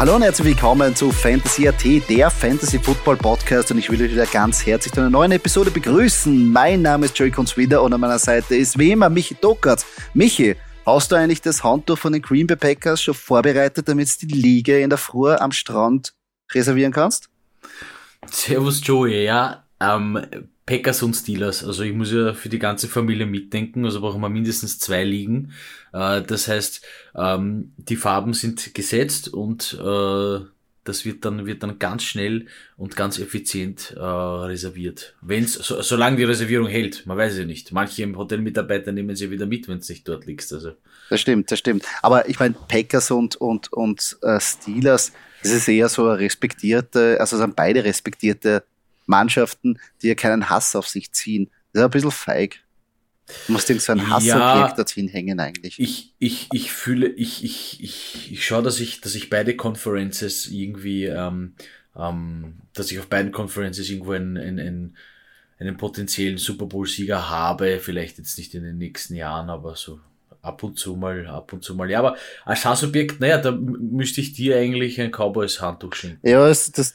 Hallo und herzlich willkommen zu Fantasy AT, der Fantasy Football Podcast und ich will euch wieder ganz herzlich zu einer neuen Episode begrüßen. Mein Name ist Joey Kunzwider und an meiner Seite ist wie immer Michi Dockertz. Michi, hast du eigentlich das Handtuch von den Green Bay Packers schon vorbereitet, damit du die Liga in der Früh am Strand reservieren kannst? Servus Joey, ja, ähm, Packers und Steelers. Also ich muss ja für die ganze Familie mitdenken, also brauchen wir mindestens zwei Ligen. Äh, das heißt, ähm, die Farben sind gesetzt und äh, das wird dann, wird dann ganz schnell und ganz effizient äh, reserviert. Wenn's, so, solange die Reservierung hält, man weiß ja nicht. Manche Hotelmitarbeiter nehmen sie wieder mit, wenn es nicht dort liegt. Also. Das stimmt, das stimmt. Aber ich meine, Packers und, und, und Steelers, das ist eher so eine respektierte, also sind beide respektierte Mannschaften, die ja keinen Hass auf sich ziehen. Das ist ein bisschen feig. Du musst irgend so ein Hassobjekt ja, dorthin hängen eigentlich. Ich, ich, ich fühle, ich, ich, ich, ich schaue, dass ich, dass ich beide Conferences irgendwie, ähm, ähm, dass ich auf beiden Conferences irgendwo einen, einen, einen potenziellen Super Bowl-Sieger habe. Vielleicht jetzt nicht in den nächsten Jahren, aber so ab und zu mal, ab und zu mal. Ja, aber als Hassobjekt, naja, da müsste ich dir eigentlich ein Cowboys-Handtuch schenken. Ja, das, das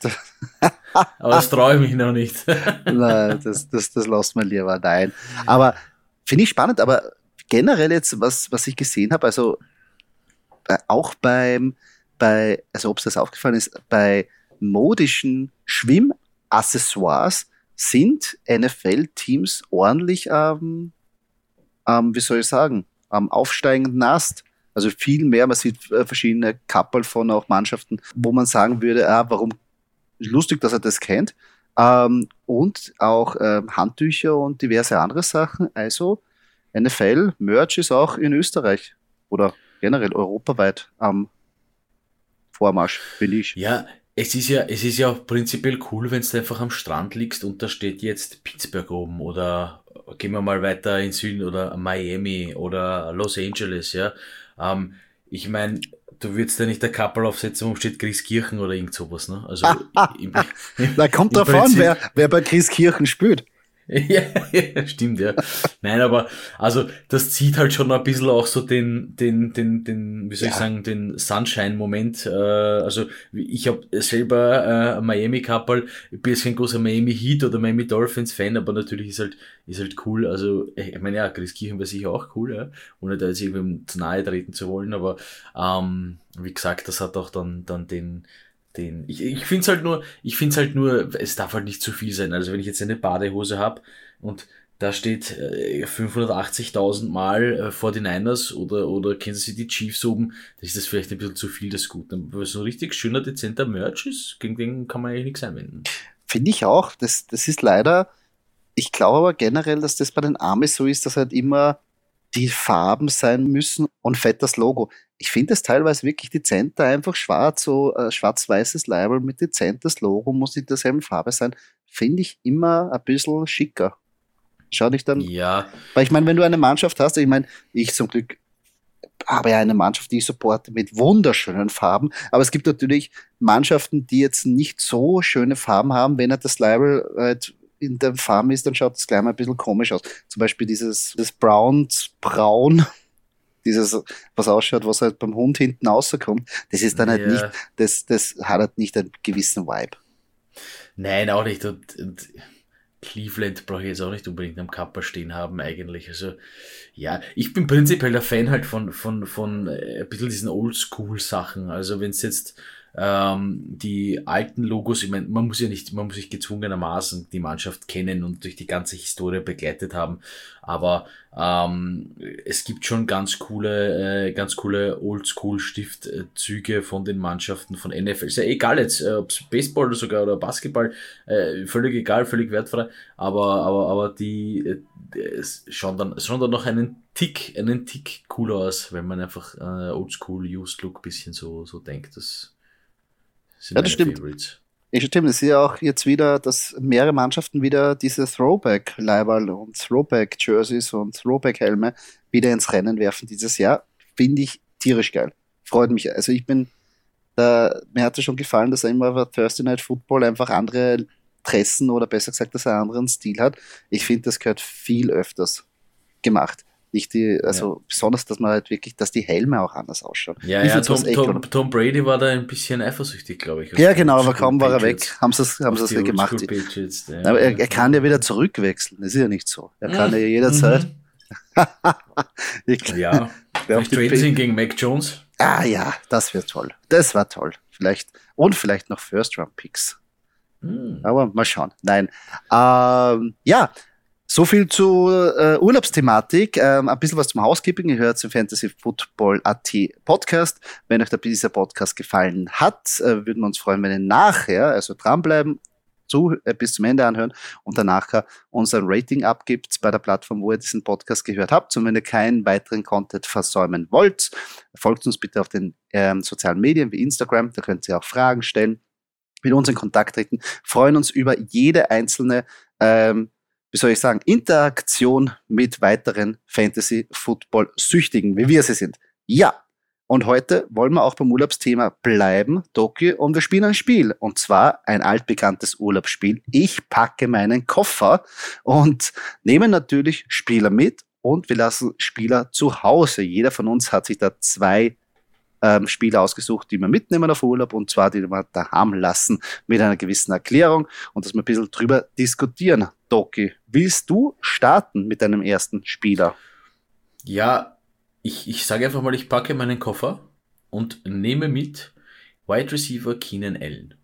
aber das traue ich mich noch nicht. Nein, das, das, das lassen wir lieber. Nein. Aber finde ich spannend, aber generell jetzt, was, was ich gesehen habe, also äh, auch beim, bei, also ob es das aufgefallen ist, bei modischen Schwimmaccessoires sind NFL-Teams ordentlich, ähm, ähm, wie soll ich sagen, am aufsteigenden Ast. Also viel mehr, man sieht äh, verschiedene Kappel von auch Mannschaften, wo man sagen würde, ah, warum lustig, dass er das kennt. Ähm, und auch ähm, Handtücher und diverse andere Sachen. Also NFL, Merch ist auch in Österreich oder generell europaweit am Vormarsch, finde ich. Ja, es ist ja, es ist ja auch prinzipiell cool, wenn du einfach am Strand liegst und da steht jetzt Pittsburgh oben oder gehen wir mal weiter in Süden oder Miami oder Los Angeles, ja. Ähm, ich meine, du würdest ja nicht der Kappel aufsetzen, wo steht Christkirchen oder irgend sowas, ne? Also, im, da kommt davon, wer, wer bei Christkirchen spielt. ja, stimmt, ja. Nein, aber also das zieht halt schon ein bisschen auch so den, den, den, den, wie soll ja. ich sagen, den Sunshine-Moment. Äh, also ich habe selber äh, Miami Couple, ich bin jetzt kein großer Miami Heat oder Miami Dolphins Fan, aber natürlich ist halt, ist halt cool. Also ich meine ja, Chris Kirchen wäre sicher auch cool, ja, ohne da jetzt irgendwem zu nahe treten zu wollen, aber ähm, wie gesagt, das hat auch dann, dann den, den. Ich, ich finde es halt nur, ich finde es halt nur, es darf halt nicht zu viel sein. Also wenn ich jetzt eine Badehose habe und da steht äh, 580.000 Mal äh, 49ers oder, oder Kansas City Chiefs oben, dann ist das vielleicht ein bisschen zu viel das Gut. Aber so ein richtig schöner, dezenter Merch ist, gegen den kann man eigentlich nichts einwenden. Finde ich auch. Das, das ist leider, ich glaube aber generell, dass das bei den Amis so ist, dass halt immer die Farben sein müssen und fett das Logo ich finde es teilweise wirklich dezenter, einfach schwarz, so äh, schwarz-weißes Label mit dezentes Logo, muss nicht derselben Farbe sein, finde ich immer ein bisschen schicker. Schau dich dann. Ja. Weil ich meine, wenn du eine Mannschaft hast, ich meine, ich zum Glück habe ja eine Mannschaft, die ich supporte mit wunderschönen Farben, aber es gibt natürlich Mannschaften, die jetzt nicht so schöne Farben haben, wenn er das Label halt in der Farbe ist, dann schaut es gleich mal ein bisschen komisch aus. Zum Beispiel dieses das Browns Braun dieses, was ausschaut, was halt beim Hund hinten rauskommt, das ist dann halt ja. nicht, das, das hat halt nicht einen gewissen Vibe. Nein, auch nicht. Und, und Cleveland brauche ich jetzt auch nicht unbedingt am Kappa stehen haben, eigentlich. Also, ja, ich bin prinzipiell der Fan halt von, von, von äh, ein bisschen diesen Oldschool-Sachen. Also, wenn es jetzt ähm, die alten Logos, ich meine, man muss ja nicht, man muss sich gezwungenermaßen die Mannschaft kennen und durch die ganze Historie begleitet haben, aber ähm, es gibt schon ganz coole, äh, ganz coole Oldschool-Stiftzüge von den Mannschaften von NFL. Ist ja egal jetzt, äh, ob es Baseball oder sogar oder Basketball, äh, völlig egal, völlig wertfrei, aber, aber, aber die äh, schauen dann, schauen dann noch einen Tick, einen Tick cooler aus, wenn man einfach äh, Oldschool Used Look bisschen so, so denkt. Das sind ja, das stimmt. Favorites. Ja, stimmt. Es ist ja auch jetzt wieder, dass mehrere Mannschaften wieder diese Throwback-Leiberl und Throwback-Jerseys und Throwback-Helme wieder ins Rennen werfen dieses Jahr. Finde ich tierisch geil. Freut mich. Also ich bin, da, mir hat es schon gefallen, dass er immer bei Thursday Night Football einfach andere Tressen oder besser gesagt, dass er einen anderen Stil hat. Ich finde, das gehört viel öfters gemacht. Nicht die, also ja. besonders, dass man halt wirklich, dass die Helme auch anders ausschauen. Ja, ja Tom, Tom, Tom, Brady war da ein bisschen eifersüchtig, glaube ich. Ja, genau, aber kaum war er weg, haben sie es haben sie gemacht. Patriots, ja. Aber er, er, kann ja wieder zurückwechseln, das ist ja nicht so. Er kann ja jederzeit. ich, ja, vielleicht traden sie ihn gegen Mac Jones. Ah ja, das wird toll. Das war toll. Vielleicht, und vielleicht noch First-Round-Picks. Hm. Aber mal schauen. Nein. Ähm, ja, so viel zur äh, Urlaubsthematik. Ähm, ein bisschen was zum Housekeeping. Ihr hört zum Fantasy Football AT Podcast. Wenn euch dieser Podcast gefallen hat, äh, würden wir uns freuen, wenn ihr nachher, also dranbleiben, zu, äh, bis zum Ende anhören und danach unser Rating abgibt bei der Plattform, wo ihr diesen Podcast gehört habt. Und wenn ihr keinen weiteren Content versäumen wollt, folgt uns bitte auf den ähm, sozialen Medien wie Instagram. Da könnt ihr auch Fragen stellen, mit uns in Kontakt treten. Freuen uns über jede einzelne ähm, wie soll ich sagen, Interaktion mit weiteren Fantasy-Football-Süchtigen, wie wir sie sind. Ja, und heute wollen wir auch beim Urlaubsthema bleiben, Doki, und wir spielen ein Spiel. Und zwar ein altbekanntes Urlaubsspiel. Ich packe meinen Koffer und nehme natürlich Spieler mit und wir lassen Spieler zu Hause. Jeder von uns hat sich da zwei ähm, Spieler ausgesucht, die wir mitnehmen auf Urlaub und zwar die wir daheim lassen mit einer gewissen Erklärung und dass wir ein bisschen drüber diskutieren. Doki, willst du starten mit deinem ersten Spieler? Ja, ich, ich sage einfach mal, ich packe meinen Koffer und nehme mit Wide Receiver Keenan Allen.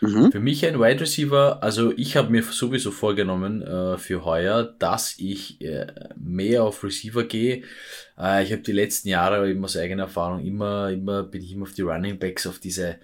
Mhm. Für mich ein Wide Receiver, also ich habe mir sowieso vorgenommen äh, für heuer, dass ich äh, mehr auf Receiver gehe. Äh, ich habe die letzten Jahre eben aus eigener Erfahrung immer, immer bin ich immer auf die Running Backs, auf diese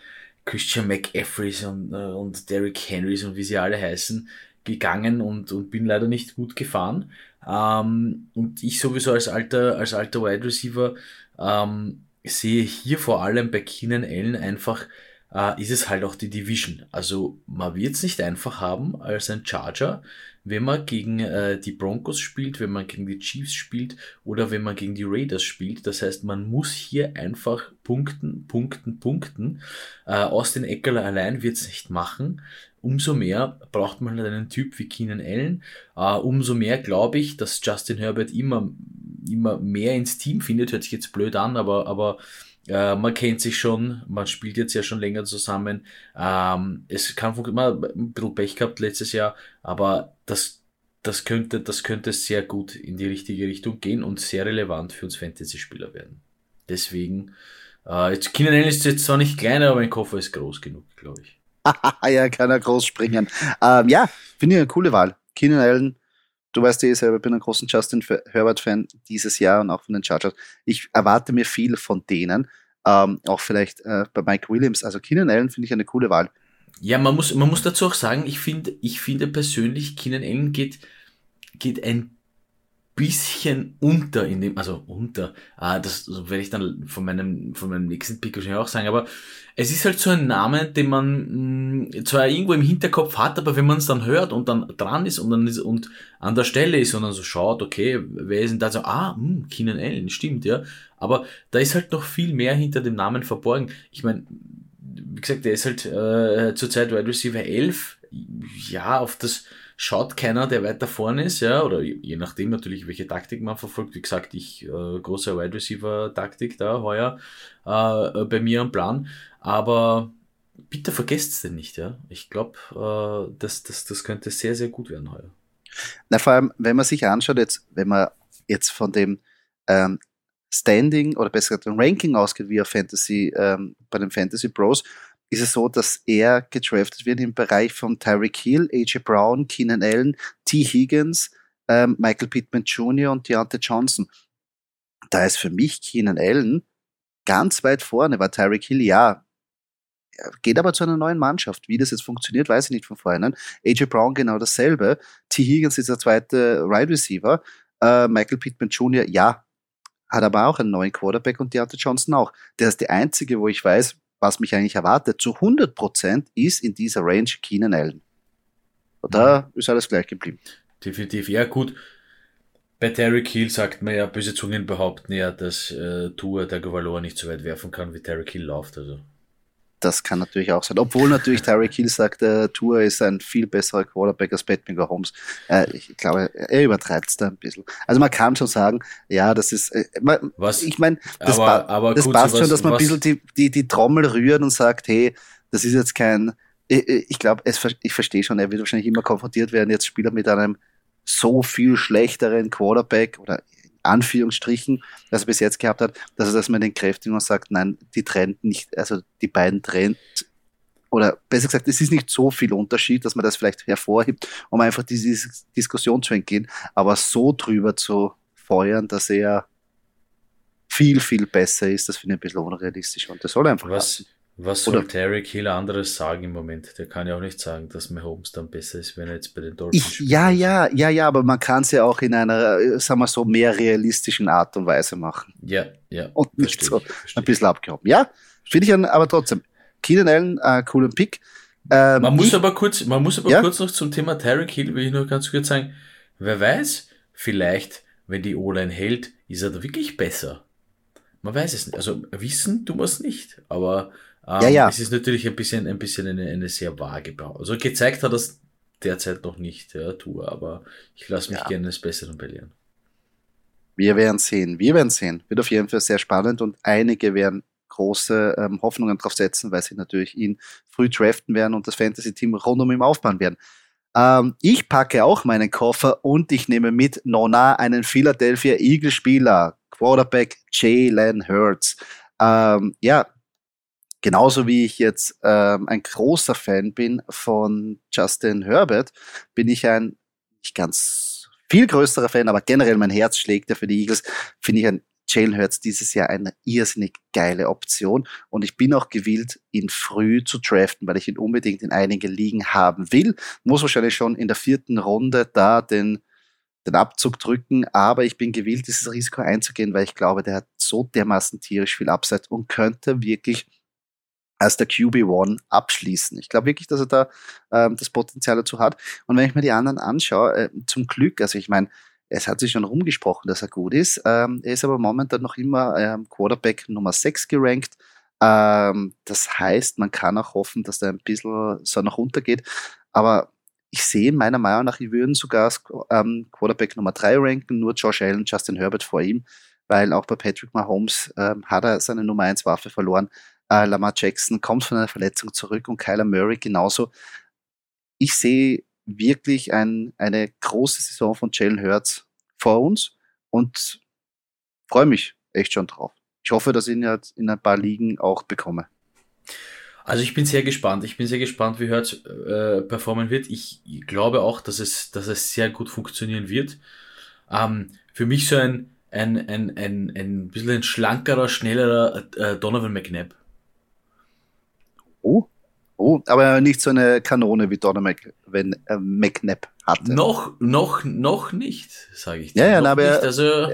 Christian McAfrees und, äh, und Derrick Henrys und wie sie alle heißen, gegangen und, und bin leider nicht gut gefahren. Ähm, und ich sowieso als alter, als alter Wide Receiver ähm, sehe hier vor allem bei Keenan Allen einfach, äh, ist es halt auch die Division. Also man wird es nicht einfach haben als ein Charger, wenn man gegen äh, die Broncos spielt, wenn man gegen die Chiefs spielt oder wenn man gegen die Raiders spielt. Das heißt, man muss hier einfach punkten, punkten, punkten. Äh, Austin Eckler allein wird es nicht machen umso mehr braucht man halt einen Typ wie Keenan Allen. Uh, umso mehr glaube ich, dass Justin Herbert immer, immer mehr ins Team findet. Hört sich jetzt blöd an, aber, aber uh, man kennt sich schon, man spielt jetzt ja schon länger zusammen. Um, es kann man ein bisschen Pech gehabt letztes Jahr, aber das, das könnte, das könnte sehr gut in die richtige Richtung gehen und sehr relevant für uns Fantasy-Spieler werden. Deswegen, uh, jetzt Allen ist jetzt zwar nicht kleiner, aber mein Koffer ist groß genug, glaube ich. ja, kann er groß springen. Ähm, ja, finde ich eine coole Wahl. Keenan Allen, du weißt eh selber, ich bin ein großer Justin Herbert-Fan dieses Jahr und auch von den Chargers. Ich erwarte mir viel von denen. Ähm, auch vielleicht äh, bei Mike Williams. Also Keenan Allen finde ich eine coole Wahl. Ja, man muss, man muss dazu auch sagen, ich finde, ich finde persönlich, Keenan Allen geht, geht ein bisschen unter in dem, also unter, ah, das werde ich dann von meinem, von meinem nächsten Pick wahrscheinlich auch sagen, aber es ist halt so ein Name, den man mh, mm, zwar irgendwo im Hinterkopf hat, aber wenn man es dann hört und dann dran ist und dann ist, und an der Stelle ist und dann so schaut, okay, wer ist denn da so, ah, mh, hm, Keenan Allen, stimmt, ja, aber da ist halt noch viel mehr hinter dem Namen verborgen. Ich meine, wie gesagt, der ist halt äh, zurzeit Wide Receiver 11, ja, auf das, schaut keiner, der weiter vorne ist, ja, oder je nachdem natürlich, welche Taktik man verfolgt. Wie gesagt, ich äh, große Wide Receiver Taktik da heuer äh, bei mir am Plan, aber bitte vergesst es denn nicht, ja. Ich glaube, äh, das, das, das könnte sehr, sehr gut werden heuer. Na, vor allem, wenn man sich anschaut, jetzt, wenn man jetzt von dem ähm, Standing oder besser gesagt Ranking ausgeht, wie auf Fantasy, ähm, bei den Fantasy Pros, ist es so, dass er gedraftet wird im Bereich von Tyreek Hill, AJ Brown, Keenan Allen, T. Higgins, ähm, Michael Pittman Jr. und Deontay Johnson. Da ist für mich Keenan Allen ganz weit vorne, war Tyreek Hill ja, geht aber zu einer neuen Mannschaft. Wie das jetzt funktioniert, weiß ich nicht von vornherein. AJ Brown genau dasselbe. T. Higgins ist der zweite Wide Receiver. Äh, Michael Pittman Jr., ja, hat aber auch einen neuen Quarterback und Deontay Johnson auch. Der ist der einzige, wo ich weiß, was mich eigentlich erwartet, zu 100% ist in dieser Range Keenan Allen. Und da mhm. ist alles gleich geblieben. Definitiv, ja gut. Bei Terry Hill sagt man ja, böse Zungen behaupten ja, dass äh, Tour der Gouvaloa nicht so weit werfen kann, wie Terry Hill läuft. Also. Das kann natürlich auch sein. Obwohl natürlich Tyreek Hill sagt, äh, Tour ist ein viel besserer Quarterback als Patrick Holmes. Äh, ich glaube, er übertreibt es da ein bisschen. Also man kann schon sagen, ja, das ist, äh, man, was? ich meine, das, aber, aber das passt schon, dass man was? ein bisschen die, die, die Trommel rührt und sagt, hey, das ist jetzt kein, ich, ich glaube, ich verstehe schon, er wird wahrscheinlich immer konfrontiert werden, jetzt Spieler mit einem so viel schlechteren Quarterback oder Anführungsstrichen, als er bis jetzt gehabt hat, dass er das mit den Kräften und sagt, nein, die trennt nicht, also die beiden trennt, oder besser gesagt, es ist nicht so viel Unterschied, dass man das vielleicht hervorhebt, um einfach diese Diskussion zu entgehen, aber so drüber zu feuern, dass er viel, viel besser ist, das finde ich ein bisschen unrealistisch und das soll einfach was, was soll Oder, Tarek Hill anderes sagen im Moment? Der kann ja auch nicht sagen, dass Mahomes dann besser ist, wenn er jetzt bei den Dolphins ich, spielt. Ja, ja, ja, ja, aber man kann es ja auch in einer, äh, sagen wir so, mehr realistischen Art und Weise machen. Ja, ja. Und nicht so ein bisschen abgehoben. Ja, finde ich aber trotzdem. Keenan Allen, äh, coolen Pick. Ähm, man muss ich, aber kurz, man muss aber ja? kurz noch zum Thema Tarek Hill, will ich nur ganz kurz sagen, wer weiß, vielleicht, wenn die O-Line hält, ist er da wirklich besser. Man weiß es nicht. Also wissen du es nicht, aber ähm, ja, ja. Es ist natürlich ein bisschen, ein bisschen eine, eine sehr vage Bau. Also gezeigt hat das derzeit noch nicht, ja, Tour, aber ich lasse mich ja. gerne des Besseren belehren. Wir werden sehen, wir werden sehen. Wird auf jeden Fall sehr spannend und einige werden große ähm, Hoffnungen drauf setzen, weil sie natürlich ihn früh draften werden und das Fantasy-Team rund um ihn aufbauen werden. Ähm, ich packe auch meinen Koffer und ich nehme mit Nona einen Philadelphia Eagle-Spieler, Quarterback Jalen Hurts. Ähm, ja, Genauso wie ich jetzt ähm, ein großer Fan bin von Justin Herbert, bin ich ein nicht ganz viel größerer Fan, aber generell mein Herz schlägt ja für die Eagles, finde ich ein Jalen Hurts dieses Jahr eine irrsinnig geile Option und ich bin auch gewillt, ihn früh zu draften, weil ich ihn unbedingt in einige Ligen haben will. Muss wahrscheinlich schon in der vierten Runde da den, den Abzug drücken, aber ich bin gewillt, dieses Risiko einzugehen, weil ich glaube, der hat so dermaßen tierisch viel Upside und könnte wirklich als der QB1 abschließen. Ich glaube wirklich, dass er da ähm, das Potenzial dazu hat. Und wenn ich mir die anderen anschaue, äh, zum Glück, also ich meine, es hat sich schon rumgesprochen, dass er gut ist. Ähm, er ist aber momentan noch immer ähm, Quarterback Nummer 6 gerankt. Ähm, das heißt, man kann auch hoffen, dass der ein bisschen so nach runter geht. Aber ich sehe meiner Meinung nach, ich würden sogar ähm, Quarterback Nummer 3 ranken, nur Josh Allen, Justin Herbert vor ihm, weil auch bei Patrick Mahomes ähm, hat er seine Nummer 1 Waffe verloren. Äh, Lamar Jackson kommt von einer Verletzung zurück und Kyler Murray genauso. Ich sehe wirklich ein, eine große Saison von Jalen Hurts vor uns und freue mich echt schon drauf. Ich hoffe, dass ich ihn jetzt in ein paar Ligen auch bekomme. Also ich bin sehr gespannt. Ich bin sehr gespannt, wie Hurts äh, performen wird. Ich glaube auch, dass es, dass es sehr gut funktionieren wird. Ähm, für mich so ein, ein, ein, ein, ein bisschen ein schlankerer, schnellerer äh, Donovan McNabb. Oh, oh, aber nicht so eine Kanone wie Donner Mac, wenn äh, McNabb hatte. Noch, noch, noch nicht, sage ich dir. Ja, ja, aber, er, also,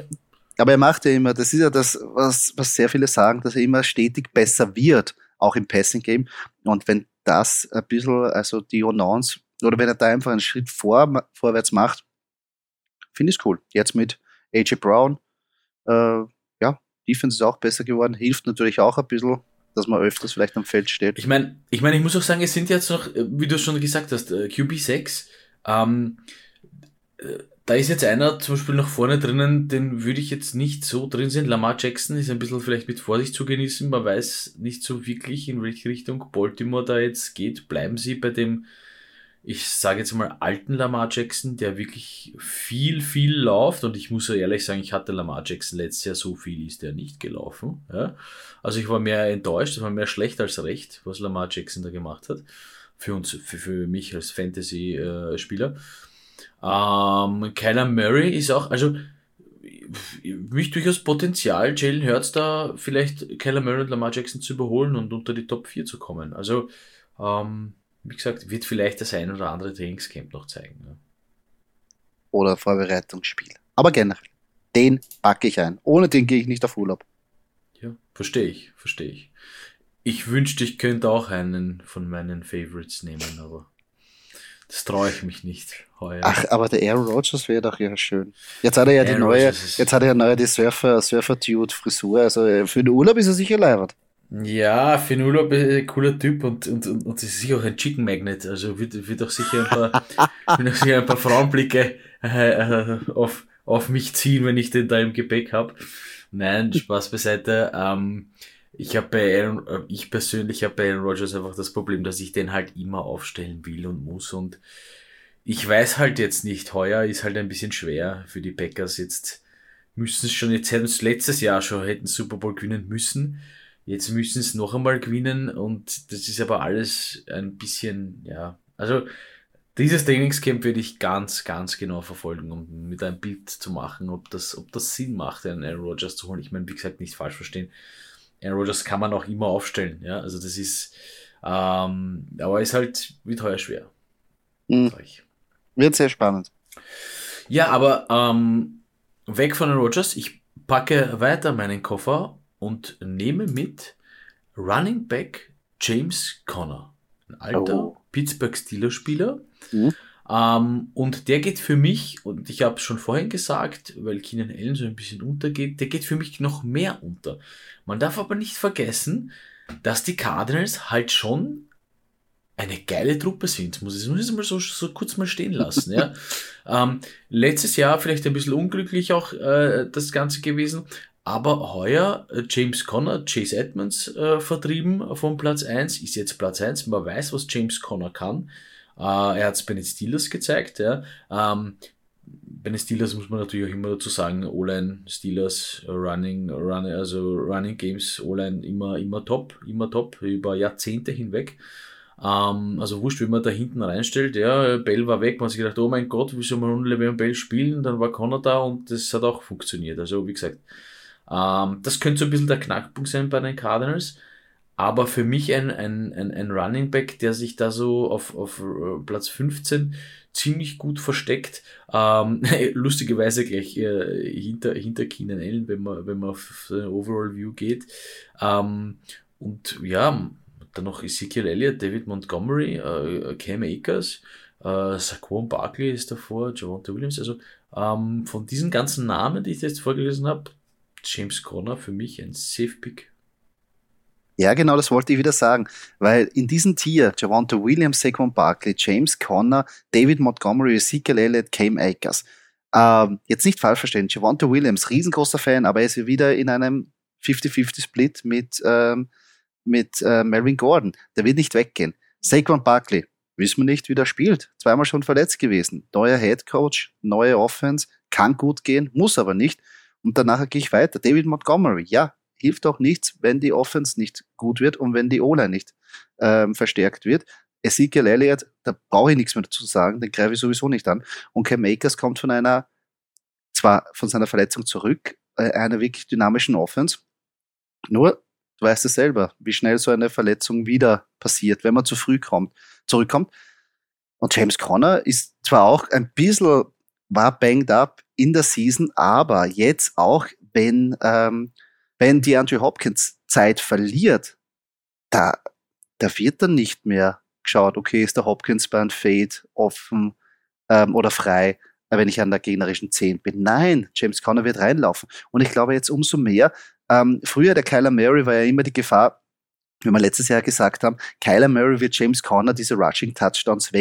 aber er macht ja immer, das ist ja das, was, was sehr viele sagen, dass er immer stetig besser wird, auch im Passing Game. Und wenn das ein bisschen, also die Onance, oder wenn er da einfach einen Schritt vor, vorwärts macht, finde ich es cool. Jetzt mit AJ Brown, äh, ja, Defense ist auch besser geworden, hilft natürlich auch ein bisschen dass man öfters vielleicht am Feld steht. Ich meine, ich meine, ich muss auch sagen, es sind jetzt noch, äh, wie du schon gesagt hast, äh, QB6. Ähm, äh, da ist jetzt einer zum Beispiel noch vorne drinnen, den würde ich jetzt nicht so drin sehen. Lamar Jackson ist ein bisschen vielleicht mit Vorsicht zu genießen. Man weiß nicht so wirklich, in welche Richtung Baltimore da jetzt geht. Bleiben sie bei dem ich sage jetzt mal, alten Lamar Jackson, der wirklich viel, viel läuft. Und ich muss ehrlich sagen, ich hatte Lamar Jackson letztes Jahr so viel ist der nicht gelaufen. Ja? Also ich war mehr enttäuscht, es war mehr schlecht als recht, was Lamar Jackson da gemacht hat. Für uns, für, für mich als Fantasy-Spieler. Ähm, Kyler Murray ist auch, also mich durchaus Potenzial, Jalen Hurts da vielleicht Kyler Murray und Lamar Jackson zu überholen und unter die Top 4 zu kommen. Also ähm, wie gesagt, wird vielleicht das ein oder andere Trainingscamp noch zeigen. Ja. Oder Vorbereitungsspiel. Aber generell, den packe ich ein. Ohne den gehe ich nicht auf Urlaub. Ja, verstehe ich, verstehe ich. Ich wünschte, ich könnte auch einen von meinen Favorites nehmen, aber das traue ich mich nicht heuer. Ach, aber der Aaron Rodgers wäre doch ja schön. Jetzt hat er ja Aaron die neue, jetzt hat er ja neue die Surfer, Surfer Dude Frisur. Also äh, für den Urlaub ist er sicher leibert. Ja, Finulo ist cooler Typ und, und, und, und ist sicher auch ein Chicken Magnet. Also wird, wird auch sicher ein paar, wird auch sicher ein paar Frauenblicke äh, äh, auf, auf mich ziehen, wenn ich den da im Gepäck habe. Nein, Spaß beiseite. Ähm, ich habe bei Aaron, äh, ich persönlich habe bei Aaron Rodgers einfach das Problem, dass ich den halt immer aufstellen will und muss und ich weiß halt jetzt nicht, heuer ist halt ein bisschen schwer für die Packers jetzt müssen es schon, jetzt hätten es letztes Jahr schon hätten Super Bowl gewinnen müssen. Jetzt müssen es noch einmal gewinnen und das ist aber alles ein bisschen, ja, also dieses Trainingscamp werde ich ganz, ganz genau verfolgen, um mit einem Bild zu machen, ob das, ob das Sinn macht, einen Aaron Rodgers zu holen. Ich meine, wie gesagt, nicht falsch verstehen. Aaron Rodgers kann man auch immer aufstellen, ja, also das ist, ähm, aber ist halt wie teuer schwer. Mhm. Wird sehr spannend. Ja, aber ähm, weg von den Rodgers. Ich packe weiter meinen Koffer und nehme mit Running Back James Conner. Ein alter oh. Pittsburgh Steelers Spieler. Mhm. Ähm, und der geht für mich, und ich habe es schon vorhin gesagt, weil Keenan Allen so ein bisschen untergeht, der geht für mich noch mehr unter. Man darf aber nicht vergessen, dass die Cardinals halt schon eine geile Truppe sind. Muss ich, muss ich mal so, so kurz mal stehen lassen. ja. ähm, letztes Jahr vielleicht ein bisschen unglücklich auch äh, das Ganze gewesen, aber heuer äh, James Conner, Chase Edmonds äh, vertrieben von Platz 1, ist jetzt Platz 1. Man weiß, was James Conner kann. Äh, er hat es bei den Steelers gezeigt. Ja. Ähm, bei den Steelers muss man natürlich auch immer dazu sagen, O-Line, Steelers, Running, Running, also Running Games, O-Line immer, immer top, immer top, über Jahrzehnte hinweg. Ähm, also wurscht, wenn man da hinten reinstellt, ja, Bell war weg, man hat sich gedacht, oh mein Gott, wie soll man ohne Le'Veon Bell spielen? Dann war Connor da und das hat auch funktioniert. Also wie gesagt, ähm, das könnte so ein bisschen der Knackpunkt sein bei den Cardinals. Aber für mich ein, ein, ein, ein Running Back, der sich da so auf, auf äh, Platz 15 ziemlich gut versteckt. Ähm, lustigerweise gleich äh, hinter, hinter Keenan Allen, wenn man, wenn man auf den Overall View geht. Ähm, und ja, dann noch Ezekiel Elliott, David Montgomery, äh, Cam Akers, äh, Saquon Barkley ist davor, Javonte Williams. Also ähm, von diesen ganzen Namen, die ich jetzt vorgelesen habe, James Conner für mich ein Safe-Pick. Ja, genau, das wollte ich wieder sagen, weil in diesem Tier, Javonte Williams, Saquon Barkley, James Conner, David Montgomery, Ezekiel Elliott, Cam Akers. Ähm, jetzt nicht falsch verstehen, Javonte Williams, riesengroßer Fan, aber er ist wieder in einem 50-50-Split mit ähm, mit äh, Melvin Gordon. Der wird nicht weggehen. Saquon Barkley, wissen wir nicht, wie der spielt. Zweimal schon verletzt gewesen. Neuer Head Coach, neue Offense, kann gut gehen, muss aber nicht. Und danach gehe ich weiter. David Montgomery, ja, hilft auch nichts, wenn die Offense nicht gut wird und wenn die O-Line nicht ähm, verstärkt wird. Ezekiel Elliott, da brauche ich nichts mehr dazu sagen, den greife ich sowieso nicht an. Und Cam Makers kommt von einer, zwar von seiner Verletzung zurück, äh, einer wirklich dynamischen Offense. Nur Du weißt es selber, wie schnell so eine Verletzung wieder passiert, wenn man zu früh kommt, zurückkommt. Und James Conner ist zwar auch ein bisschen, war banged up in der Season, aber jetzt auch, wenn, ähm, wenn die Andrew Hopkins Zeit verliert, da, da wird dann nicht mehr geschaut, okay, ist der Hopkins bei einem Fade offen ähm, oder frei, wenn ich an der gegnerischen 10 bin. Nein, James Conner wird reinlaufen. Und ich glaube jetzt umso mehr, ähm, früher der Kyler Murray war ja immer die Gefahr, wie wir letztes Jahr gesagt haben, Kyler Murray wird James Conner diese Rushing Touchdowns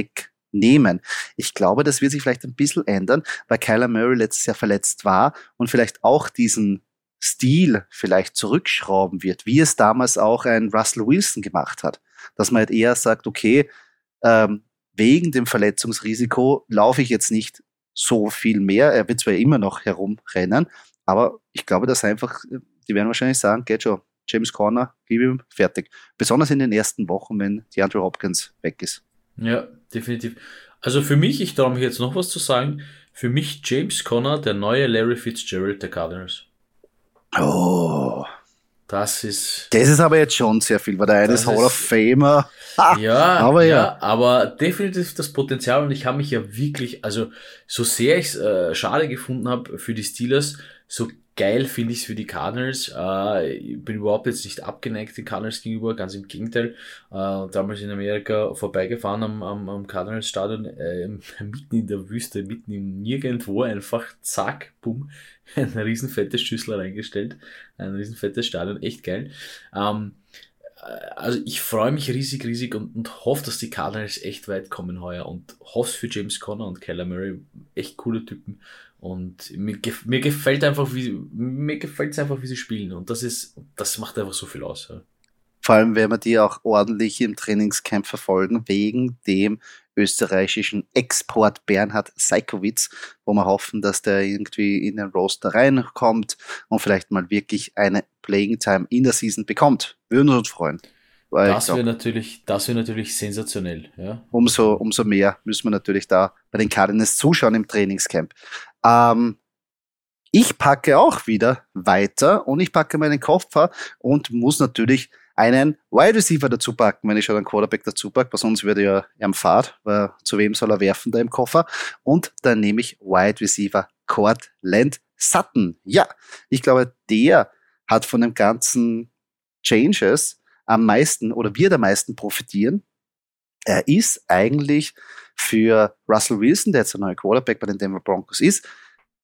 wegnehmen. Ich glaube, das wird sich vielleicht ein bisschen ändern, weil Kyler Murray letztes Jahr verletzt war und vielleicht auch diesen Stil vielleicht zurückschrauben wird, wie es damals auch ein Russell Wilson gemacht hat. Dass man halt eher sagt, okay, ähm, wegen dem Verletzungsrisiko laufe ich jetzt nicht so viel mehr. Er wird zwar immer noch herumrennen, aber ich glaube, dass einfach die werden wahrscheinlich sagen, geht schon, James Conner, gib ihm, fertig. Besonders in den ersten Wochen, wenn die Andrew Hopkins weg ist. Ja, definitiv. Also für mich, ich traue mich jetzt noch was zu sagen, für mich James Conner, der neue Larry Fitzgerald der Cardinals. Oh. Das ist. Das ist aber jetzt schon sehr viel, weil der eine ist Hall of Famer. ja, aber ja. ja. Aber definitiv das Potenzial und ich habe mich ja wirklich, also so sehr ich es äh, schade gefunden habe für die Steelers, so geil finde ich es für die Cardinals. Äh, ich bin überhaupt jetzt nicht abgeneigt den Cardinals gegenüber, ganz im Gegenteil. Äh, damals in Amerika vorbeigefahren am, am, am Cardinals Stadion, äh, mitten in der Wüste, mitten im Nirgendwo, einfach zack, bumm, ein riesenfettes Schüssel reingestellt. Ein riesenfettes Stadion, echt geil. Ähm, also ich freue mich riesig, riesig und, und hoffe, dass die Cardinals echt weit kommen heuer und hoffe für James Conner und Keller Murray echt coole Typen. Und mir, mir gefällt einfach, wie, mir gefällt es einfach, wie sie spielen. Und das ist, das macht einfach so viel aus. Ja. Vor allem, wenn wir die auch ordentlich im Trainingscamp verfolgen, wegen dem österreichischen Export Bernhard Seikowitz, wo wir hoffen, dass der irgendwie in den Roster reinkommt und vielleicht mal wirklich eine Playing Time in der Season bekommt. Würden uns freuen. Weil das wäre natürlich, das wäre natürlich sensationell. Ja. Umso, umso mehr müssen wir natürlich da bei den Cardinals zuschauen im Trainingscamp. Ähm, ich packe auch wieder weiter und ich packe meinen Koffer und muss natürlich einen Wide Receiver dazu packen, wenn ich schon einen Quarterback dazu packe, weil sonst würde ja am Fahrt, weil zu wem soll er werfen da im Koffer? Und dann nehme ich Wide Receiver Cortland Sutton. Ja, ich glaube, der hat von den ganzen Changes am meisten oder wird am meisten profitieren. Er ist eigentlich für Russell Wilson, der jetzt der neue Quarterback bei den Denver Broncos ist,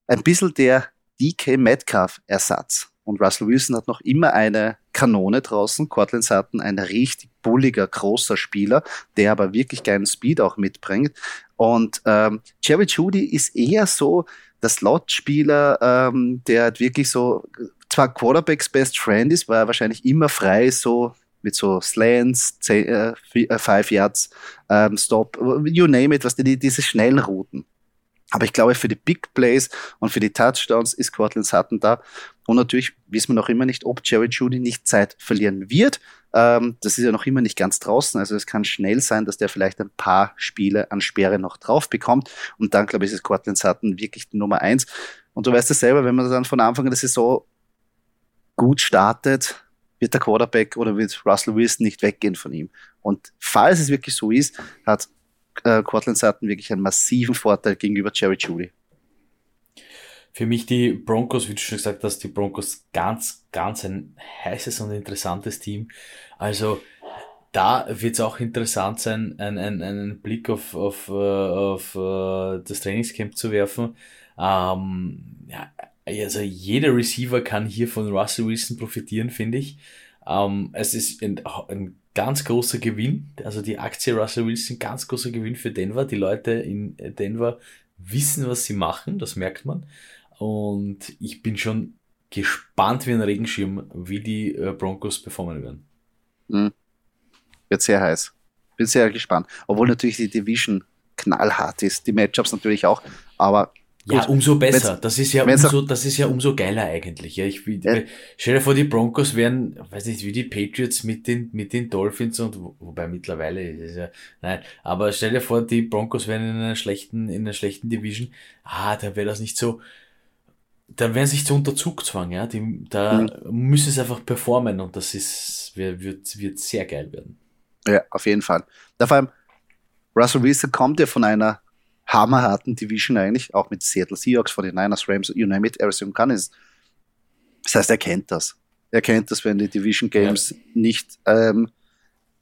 ein bisschen der DK Metcalf-Ersatz. Und Russell Wilson hat noch immer eine Kanone draußen. Cortland Sutton, ein richtig bulliger, großer Spieler, der aber wirklich geilen Speed auch mitbringt. Und ähm, Jerry Judy ist eher so der Slot-Spieler, ähm, der hat wirklich so zwar Quarterbacks Best Friend ist, war er wahrscheinlich immer frei, so mit so Slants, 5 äh, Yards, ähm, Stop, you name it, was die, diese schnellen Routen. Aber ich glaube, für die Big Plays und für die Touchdowns ist Cortland Sutton da. Und natürlich wissen wir noch immer nicht, ob Jerry Judy nicht Zeit verlieren wird. Ähm, das ist ja noch immer nicht ganz draußen. Also es kann schnell sein, dass der vielleicht ein paar Spiele an Sperre noch drauf bekommt. Und dann, glaube ich, ist Cortland Sutton wirklich die Nummer eins. Und du weißt es selber, wenn man dann von Anfang an der Saison gut startet, wird der Quarterback oder wird Russell Wilson nicht weggehen von ihm. Und falls es wirklich so ist, hat äh, Cortland Sutton wirklich einen massiven Vorteil gegenüber Jerry Judy. Für mich die Broncos, wie du schon gesagt hast, die Broncos ganz, ganz ein heißes und interessantes Team. Also da wird es auch interessant sein, einen, einen, einen Blick auf, auf, äh, auf, auf äh, das Trainingscamp zu werfen. Ähm, ja, also jeder Receiver kann hier von Russell Wilson profitieren, finde ich. Ähm, es ist ein, ein ganz großer Gewinn, also die Aktie Russell Wilson, ganz großer Gewinn für Denver. Die Leute in Denver wissen, was sie machen, das merkt man. Und ich bin schon gespannt wie ein Regenschirm, wie die äh, Broncos performen werden. Mhm. Wird sehr heiß. Bin sehr gespannt. Obwohl natürlich die Division knallhart ist, die Matchups natürlich auch, aber ja, umso besser. Das ist ja umso, das ist ja umso geiler eigentlich. Ja, ich ja. stell dir vor, die Broncos wären, weiß nicht, wie die Patriots mit den, mit den Dolphins und, wobei mittlerweile ist ja, nein, aber stell dir vor, die Broncos wären in einer schlechten, in einer schlechten Division. Ah, da wäre das nicht so, da wären sie nicht so unter Zugzwang, ja, die, da mhm. müssen es einfach performen und das ist, wird, wird sehr geil werden. Ja, auf jeden Fall. Da vor allem, Russell Wilson kommt ja von einer hammerharten Division eigentlich, auch mit Seattle Seahawks, 49ers, Rams, you name it, Arizona Cardinals. Das heißt, er kennt das. Er kennt das, wenn die Division Games ja. nicht, ähm,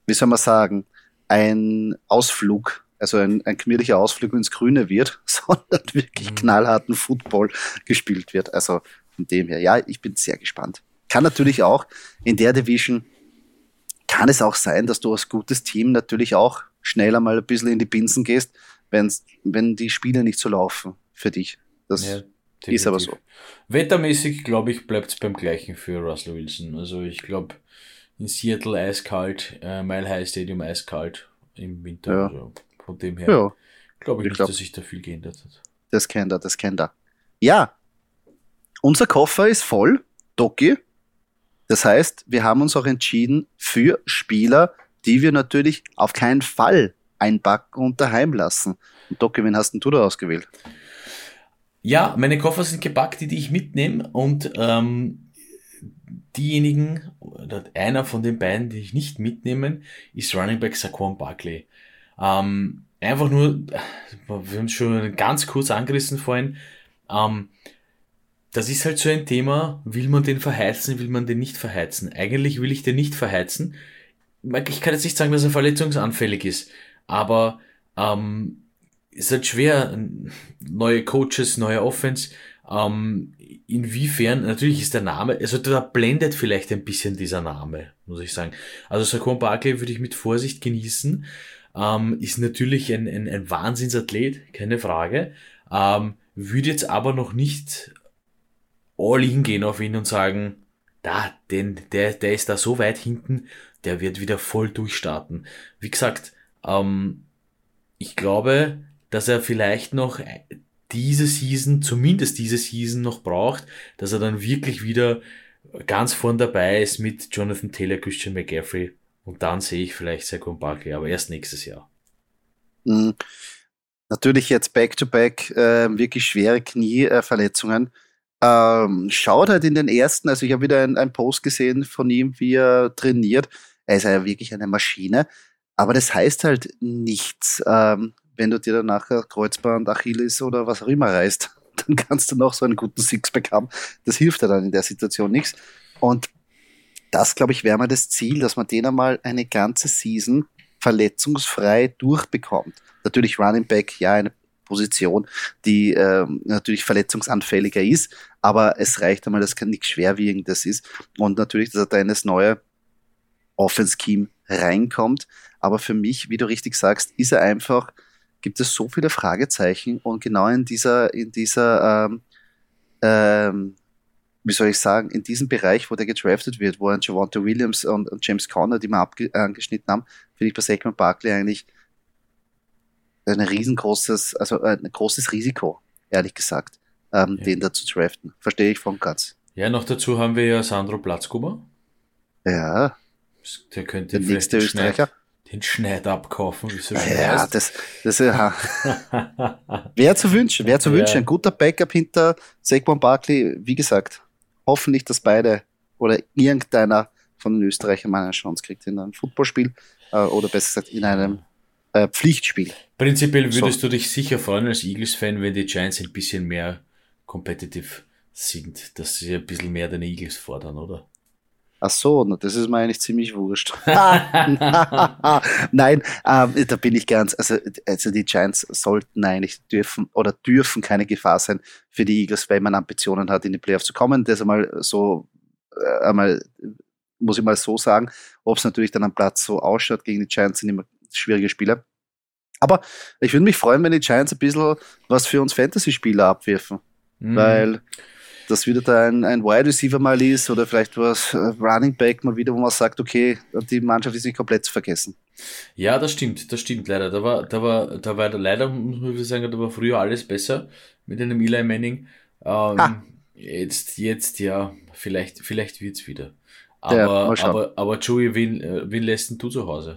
wie soll man sagen, ein Ausflug, also ein, ein gemütlicher Ausflug ins Grüne wird, sondern wirklich mhm. knallharten Football gespielt wird. Also von dem her, ja, ich bin sehr gespannt. Kann natürlich auch in der Division, kann es auch sein, dass du als gutes Team natürlich auch schneller mal ein bisschen in die Binsen gehst, wenn's, wenn die Spiele nicht so laufen für dich. Das ja, ist aber so. Wettermäßig, glaube ich, bleibt es beim gleichen für Russell Wilson. Also ich glaube, in Seattle eiskalt, äh, Mile High Stadium eiskalt im Winter. Ja. Also von dem her ja. glaube ich, ich nicht, glaub, dass sich da viel geändert hat. Das kennt er, das kennt er. Ja, unser Koffer ist voll, Doki. Das heißt, wir haben uns auch entschieden für Spieler, die wir natürlich auf keinen Fall einpacken und daheim lassen. Und Doki, wen hast denn du da ausgewählt? Ja, meine Koffer sind gepackt, die, die ich mitnehme und ähm, diejenigen, oder einer von den beiden, die ich nicht mitnehme, ist Running Back Saquon Barkley. Ähm, einfach nur, wir haben es schon ganz kurz angerissen vorhin, ähm, das ist halt so ein Thema, will man den verheizen, will man den nicht verheizen? Eigentlich will ich den nicht verheizen. Ich kann jetzt nicht sagen, dass er verletzungsanfällig ist, aber ähm, ist halt schwer, neue Coaches, neue Offense, ähm, inwiefern, natürlich ist der Name, also da blendet vielleicht ein bisschen dieser Name, muss ich sagen. Also Saquon Barkley würde ich mit Vorsicht genießen, ähm, ist natürlich ein, ein, ein Wahnsinnsathlet, keine Frage, ähm, würde jetzt aber noch nicht all in gehen auf ihn und sagen, da, den, der, der ist da so weit hinten, der wird wieder voll durchstarten. Wie gesagt, ähm, ich glaube, dass er vielleicht noch diese Season, zumindest diese Season noch braucht, dass er dann wirklich wieder ganz vorn dabei ist mit Jonathan Taylor, Christian McGaffrey und dann sehe ich vielleicht Saquon Barkley, aber erst nächstes Jahr. Mhm. Natürlich jetzt Back-to-Back -back, äh, wirklich schwere Knieverletzungen. Ähm, schaut halt in den ersten, also ich habe wieder einen Post gesehen von ihm, wie er trainiert. Er ist ja wirklich eine Maschine. Aber das heißt halt nichts. Ähm, wenn du dir dann nachher Kreuzband, Achilles oder was auch immer reißt, dann kannst du noch so einen guten Sixpack haben. Das hilft dir dann in der Situation nichts. Und das, glaube ich, wäre mal das Ziel, dass man den einmal eine ganze Season verletzungsfrei durchbekommt. Natürlich Running Back, ja, eine Position, die äh, natürlich verletzungsanfälliger ist, aber es reicht einmal, dass nichts Schwerwiegendes ist. Und natürlich, dass er da in das neue Offense-Scheme reinkommt. Aber für mich, wie du richtig sagst, ist er einfach gibt es so viele Fragezeichen und genau in dieser, in dieser, ähm, ähm, wie soll ich sagen, in diesem Bereich, wo der gedraftet wird, wo ein Javante Williams und, und James Conner, die wir angeschnitten haben, finde ich bei Saquon Barkley eigentlich ein riesengroßes, also ein großes Risiko, ehrlich gesagt, ähm, ja. den da zu draften. Verstehe ich von ganz. Ja, noch dazu haben wir ja Sandro Platzgruber. Ja. Der könnte der nächste Österreicher den Schneid abkaufen, so Ja, das, das ja. wäre zu wünschen, wäre zu wünschen. Ein guter Backup hinter Saquon Barkley, wie gesagt. Hoffentlich, dass beide oder irgendeiner von den Österreichern mal eine Chance kriegt in einem Footballspiel äh, oder besser gesagt in einem äh, Pflichtspiel. Prinzipiell würdest so. du dich sicher freuen als Eagles-Fan, wenn die Giants ein bisschen mehr competitive sind, dass sie ein bisschen mehr deine Eagles fordern, oder? Ach so, na, das ist mir eigentlich ziemlich wurscht. Nein, ähm, da bin ich ganz, also, also die Giants sollten eigentlich dürfen oder dürfen keine Gefahr sein für die Eagles, wenn man Ambitionen hat, in die Playoffs zu kommen. Das einmal so, äh, einmal, muss ich mal so sagen, ob es natürlich dann am Platz so ausschaut gegen die Giants, sind immer schwierige Spiele. Aber ich würde mich freuen, wenn die Giants ein bisschen was für uns Fantasy-Spieler abwerfen. Mm. Weil dass wieder da ein, ein Wide Receiver mal ist oder vielleicht was äh, Running Back mal wieder, wo man sagt, okay, die Mannschaft ist nicht komplett zu vergessen. Ja, das stimmt, das stimmt leider. Da war, da war, da war leider, muss man sagen, da war früher alles besser mit einem Eli Manning. Ähm, jetzt, jetzt ja, vielleicht, vielleicht wird's wieder. Aber, ja, aber, aber Joey, wen, äh, wen lässt denn du zu Hause?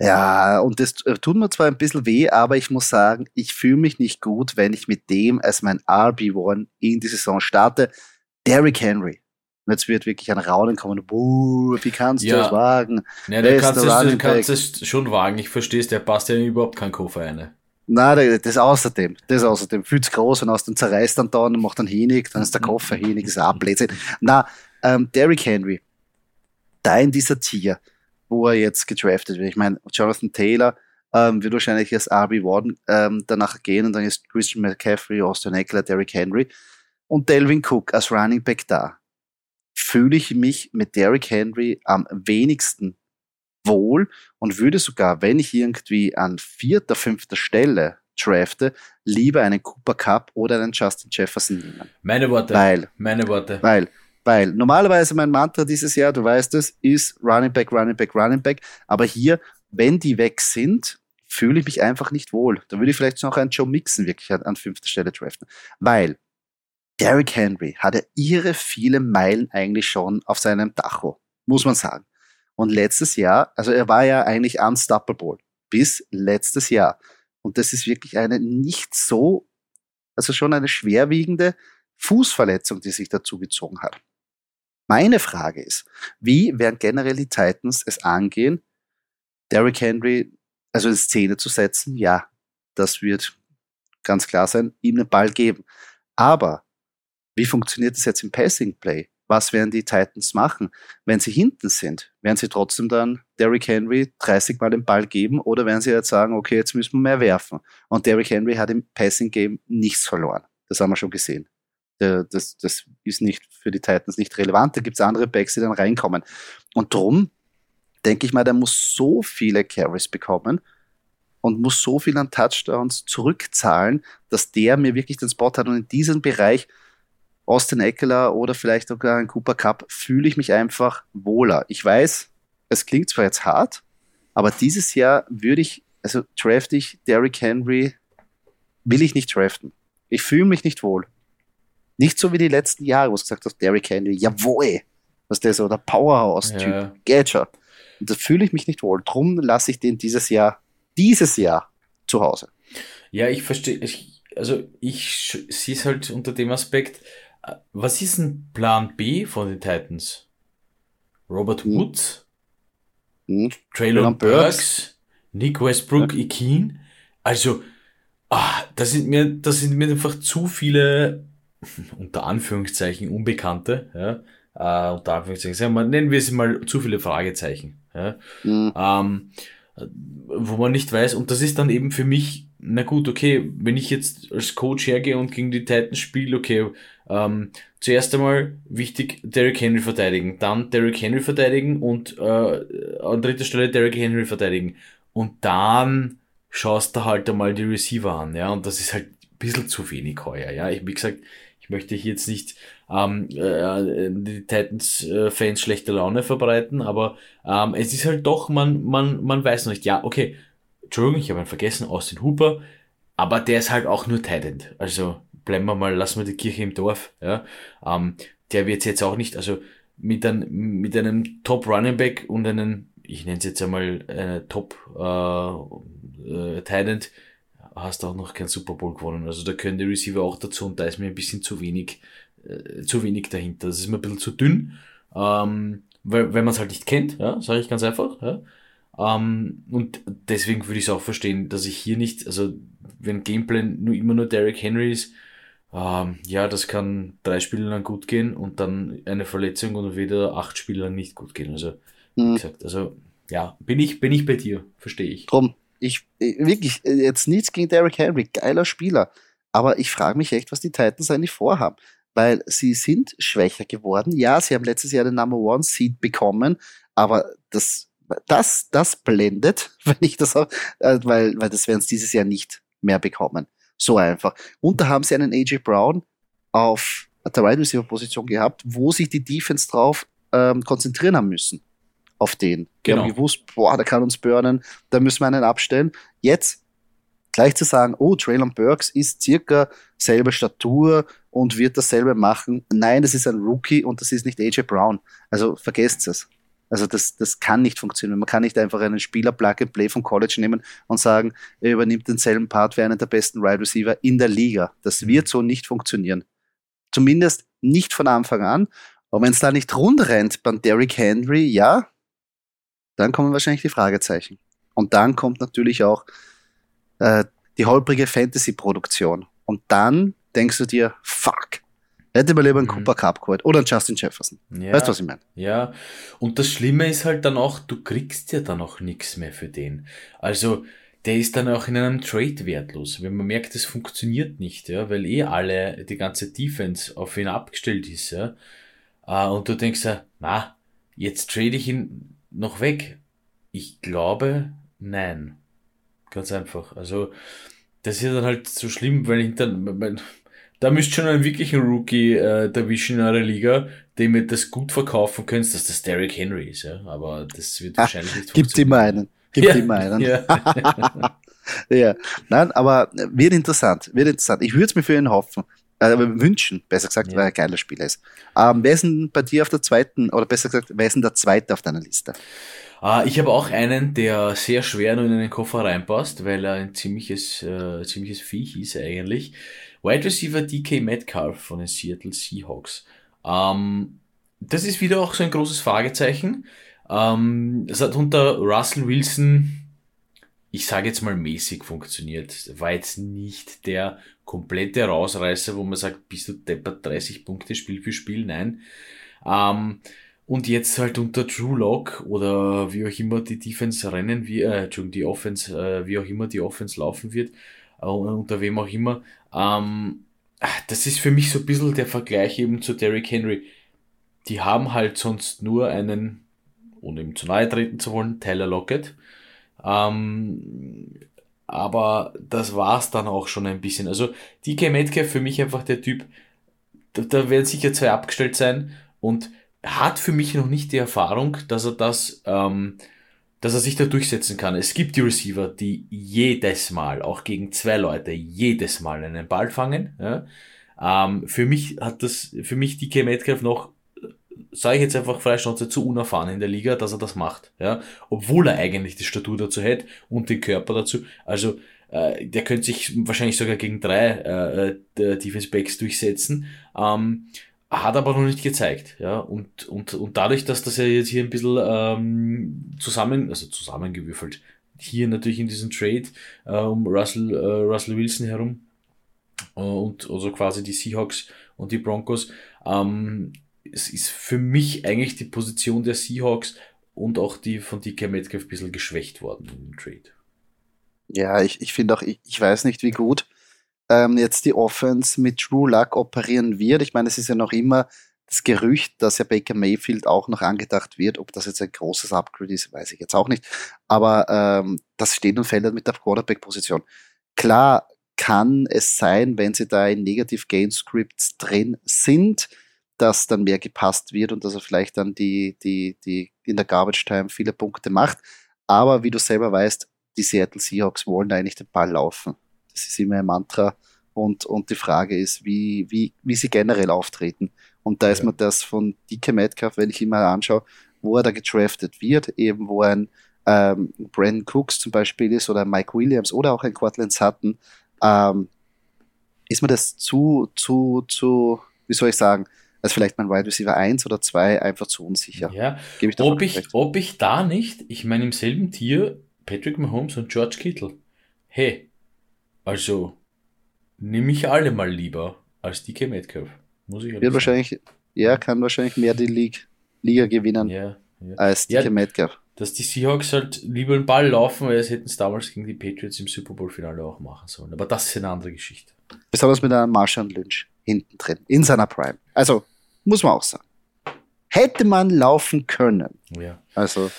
Ja, und das tut mir zwar ein bisschen weh, aber ich muss sagen, ich fühle mich nicht gut, wenn ich mit dem als mein RB1 in die Saison starte. Derrick Henry. Und jetzt wird wirklich ein Raunen kommen. Buh, wie kannst ja. du das wagen? Ja, du kannst, es, du kannst es schon wagen. Ich verstehe es, der passt ja überhaupt kein Koffer eine. Nein, das außerdem, das außerdem. Viel zu groß und aus dem zerreißt dann da und macht dann hinig, dann ist der Koffer hinig, ist auch Blödsinn. Na, ähm, Derrick Henry da in dieser Tier, wo er jetzt gedraftet wird. Ich meine, Jonathan Taylor ähm, wird wahrscheinlich als RB Warden ähm, danach gehen und dann ist Christian McCaffrey, Austin Eckler, Derrick Henry und Delvin Cook als Running Back da. Fühle ich mich mit Derrick Henry am wenigsten wohl und würde sogar, wenn ich irgendwie an vierter, fünfter Stelle drafte, lieber einen Cooper Cup oder einen Justin Jefferson nehmen. Meine Worte. Weil, meine Worte. Weil weil normalerweise mein Mantra dieses Jahr, du weißt es, ist Running Back, Running Back, Running Back. Aber hier, wenn die weg sind, fühle ich mich einfach nicht wohl. Da würde ich vielleicht noch einen Joe Mixon wirklich an, an fünfter Stelle draften. Weil Derrick Henry hatte ihre viele Meilen eigentlich schon auf seinem Dacho, muss man sagen. Und letztes Jahr, also er war ja eigentlich unstoppable bis letztes Jahr. Und das ist wirklich eine nicht so, also schon eine schwerwiegende Fußverletzung, die sich dazu gezogen hat. Meine Frage ist, wie werden generell die Titans es angehen, Derrick Henry also in Szene zu setzen? Ja, das wird ganz klar sein, ihm den Ball geben. Aber wie funktioniert das jetzt im Passing Play? Was werden die Titans machen? Wenn sie hinten sind, werden sie trotzdem dann Derrick Henry 30 Mal den Ball geben oder werden sie jetzt sagen, okay, jetzt müssen wir mehr werfen? Und Derrick Henry hat im Passing Game nichts verloren. Das haben wir schon gesehen. Das, das ist nicht für die Titans nicht relevant. Da gibt es andere Backs, die dann reinkommen. Und drum denke ich mal, der muss so viele Carries bekommen und muss so viel an Touchdowns zurückzahlen, dass der mir wirklich den Spot hat. Und in diesem Bereich Austin Eckler oder vielleicht sogar ein Cooper Cup fühle ich mich einfach wohler. Ich weiß, es klingt zwar jetzt hart, aber dieses Jahr würde ich, also draft ich Derrick Henry, will ich nicht draften. Ich fühle mich nicht wohl. Nicht so wie die letzten Jahre, wo es gesagt hast, Derrick Henry, jawohl, was der so der Powerhouse-Typ, ja. Gadger. Und da fühle ich mich nicht wohl. Drum lasse ich den dieses Jahr, dieses Jahr zu Hause. Ja, ich verstehe, also ich sehe es halt unter dem Aspekt, was ist ein Plan B von den Titans? Robert hm. Woods? Hm. Traylon Burks? Nick Westbrook, ja. Ikeen? Also, ah, das sind mir, das sind mir einfach zu viele, unter Anführungszeichen, Unbekannte, ja, äh, unter Anführungszeichen, sagen wir, nennen wir es mal zu viele Fragezeichen, ja, mhm. ähm, wo man nicht weiß, und das ist dann eben für mich, na gut, okay, wenn ich jetzt als Coach hergehe und gegen die Titans spiele, okay, ähm, zuerst einmal wichtig, Derrick Henry verteidigen, dann Derrick Henry verteidigen und äh, an dritter Stelle Derrick Henry verteidigen. Und dann schaust du halt einmal die Receiver an, ja, und das ist halt ein bisschen zu wenig heuer, ja. Ich, wie gesagt, ich möchte hier jetzt nicht ähm, äh, die Titans-Fans schlechte Laune verbreiten, aber ähm, es ist halt doch, man, man, man weiß noch nicht, ja, okay, Entschuldigung, ich habe ihn vergessen, Austin Hooper, aber der ist halt auch nur Titan. Also bleiben wir mal, lassen wir die Kirche im Dorf. Ja. Ähm, der wird jetzt auch nicht, also mit, ein, mit einem Top Running Back und einem, ich nenne es jetzt einmal äh, Top äh, äh, Talent, hast du auch noch kein Super Bowl gewonnen. Also da können die Receiver auch dazu und da ist mir ein bisschen zu wenig, äh, zu wenig dahinter. Das ist mir ein bisschen zu dünn, ähm, weil, wenn man es halt nicht kennt, ja, sage ich ganz einfach. Ja. Ähm, und deswegen würde ich es auch verstehen, dass ich hier nicht, also wenn Gameplan nur immer nur Derrick Henry ist, ähm, ja, das kann drei Spiele lang gut gehen und dann eine Verletzung und wieder acht Spiele lang nicht gut gehen. Also, wie mhm. gesagt, also ja, bin ich, bin ich bei dir, verstehe ich. Drum, ich wirklich, jetzt nichts gegen Derrick Henry, geiler Spieler. Aber ich frage mich echt, was die Titans eigentlich vorhaben. Weil sie sind schwächer geworden. Ja, sie haben letztes Jahr den Number One Seed bekommen, aber das, das, das blendet, wenn ich das auch, äh, weil, weil das werden sie dieses Jahr nicht mehr bekommen. So einfach. Und da haben sie einen AJ Brown auf der Wide Receiver Position gehabt, wo sich die Defense drauf ähm, konzentrieren haben müssen. Auf den. Genau. haben gewusst, boah, der kann uns burnen, da müssen wir einen abstellen. Jetzt gleich zu sagen, oh, Traylon Burks ist circa selbe Statur und wird dasselbe machen. Nein, das ist ein Rookie und das ist nicht AJ Brown. Also vergesst es. Also das, das kann nicht funktionieren. Man kann nicht einfach einen Spieler Plug and Play vom College nehmen und sagen, er übernimmt denselben Part wie einen der besten Wide Receiver in der Liga. Das mhm. wird so nicht funktionieren. Zumindest nicht von Anfang an. Und wenn es da nicht rund rennt beim Derrick Henry, ja, dann kommen wahrscheinlich die Fragezeichen. Und dann kommt natürlich auch äh, die holprige Fantasy-Produktion. Und dann denkst du dir, fuck, Hätte man lieber einen mhm. Cooper Cup geholt oder einen Justin Jefferson. Ja, weißt du, was ich meine? Ja, und das Schlimme ist halt dann auch, du kriegst ja dann auch nichts mehr für den. Also, der ist dann auch in einem Trade wertlos, wenn man merkt, es funktioniert nicht, ja, weil eh alle, die ganze Defense auf ihn abgestellt ist, ja. Äh, und du denkst ja, na, jetzt trade ich ihn noch weg. Ich glaube, nein. Ganz einfach. Also, das ist ja dann halt so schlimm, weil hinter, da müsst schon einen wirklichen Rookie äh, erwischen in eurer Liga, dem ihr das gut verkaufen könnt, dass das Derrick Henry ist. Ja? Aber das wird ah, wahrscheinlich nicht Gibt immer einen. Gibt ja, immer einen. Ja. ja. Nein, aber wird interessant. Wird interessant. Ich würde es mir für ihn hoffen. Äh, wünschen, besser gesagt, ja. weil er ein geiler Spieler ist. Ähm, wer ist denn bei dir auf der zweiten, oder besser gesagt, wer ist denn der zweite auf deiner Liste? Uh, ich habe auch einen, der sehr schwer nur in den Koffer reinpasst, weil er ein ziemliches, äh, ziemliches Viech ist eigentlich. Wide Receiver DK Metcalf von den Seattle Seahawks. Ähm, das ist wieder auch so ein großes Fragezeichen. Ähm, es hat unter Russell Wilson ich sage jetzt mal mäßig funktioniert. War jetzt nicht der komplette Rausreißer, wo man sagt, bist du deppert 30 Punkte Spiel für Spiel? Nein. Ähm, und jetzt halt unter True Lock oder wie auch immer die Defense rennen, wie, äh, Entschuldigung, die Offense, äh, wie auch immer die Offense laufen wird, äh, unter wem auch immer. Ähm, das ist für mich so ein bisschen der Vergleich eben zu Derrick Henry. Die haben halt sonst nur einen, ohne ihm zu nahe treten zu wollen, Tyler Lockett. Ähm, aber das war's dann auch schon ein bisschen. Also DK Metcalf für mich einfach der Typ, da, da werden sicher zwei abgestellt sein und hat für mich noch nicht die Erfahrung, dass er das, ähm, dass er sich da durchsetzen kann. Es gibt die Receiver, die jedes Mal, auch gegen zwei Leute, jedes Mal einen Ball fangen. Ja. Ähm, für mich hat das, für mich DK Metcalf noch, sage ich jetzt einfach noch zu unerfahren in der Liga, dass er das macht. Ja. Obwohl er eigentlich die Statur dazu hätte und den Körper dazu. Also, äh, der könnte sich wahrscheinlich sogar gegen drei äh, äh Defense Backs durchsetzen. Ähm, hat aber noch nicht gezeigt, ja, und, und, und dadurch, dass das ja jetzt hier ein bisschen ähm, zusammen, also zusammengewürfelt, hier natürlich in diesem Trade äh, um Russell, äh, Russell Wilson herum äh, und also quasi die Seahawks und die Broncos, ähm, es ist für mich eigentlich die Position der Seahawks und auch die von DK Metcalf ein bisschen geschwächt worden im Trade. Ja, ich, ich finde auch, ich, ich weiß nicht, wie gut ähm, jetzt die Offense mit True Luck operieren wird. Ich meine, es ist ja noch immer das Gerücht, dass ja Baker Mayfield auch noch angedacht wird. Ob das jetzt ein großes Upgrade ist, weiß ich jetzt auch nicht. Aber ähm, das steht und fällt mit der Quarterback-Position. Klar kann es sein, wenn sie da in Negative Gain Scripts drin sind, dass dann mehr gepasst wird und dass er vielleicht dann die, die, die in der Garbage Time viele Punkte macht. Aber wie du selber weißt, die Seattle Seahawks wollen eigentlich den Ball laufen. Das ist immer ein Mantra. Und, und die Frage ist, wie, wie, wie sie generell auftreten. Und da ist mir das von DK Metcalf, wenn ich ihn mal anschaue, wo er da gedraftet wird, eben wo ein ähm, Brandon Cooks zum Beispiel ist oder Mike Williams oder auch ein Cortland Sutton, ähm, ist mir das zu, zu, zu, wie soll ich sagen, als vielleicht mein Wide Receiver 1 oder 2 einfach zu unsicher. Ja, ich ob, ich, ob ich da nicht, ich meine im selben Tier Patrick Mahomes und George Kittle. Hey, also, nehme ich alle mal lieber als DK Metcalf. Muss ich Wird wahrscheinlich, ja, kann wahrscheinlich mehr die League, Liga gewinnen ja, ja. als DK ja, Metcalf. Dass die Seahawks halt lieber den Ball laufen, weil es hätten es damals gegen die Patriots im Super Bowl-Finale auch machen sollen. Aber das ist eine andere Geschichte. Besonders mit einem Marshall Lynch hinten drin, in seiner Prime. Also, muss man auch sagen. Hätte man laufen können. Ja. Also.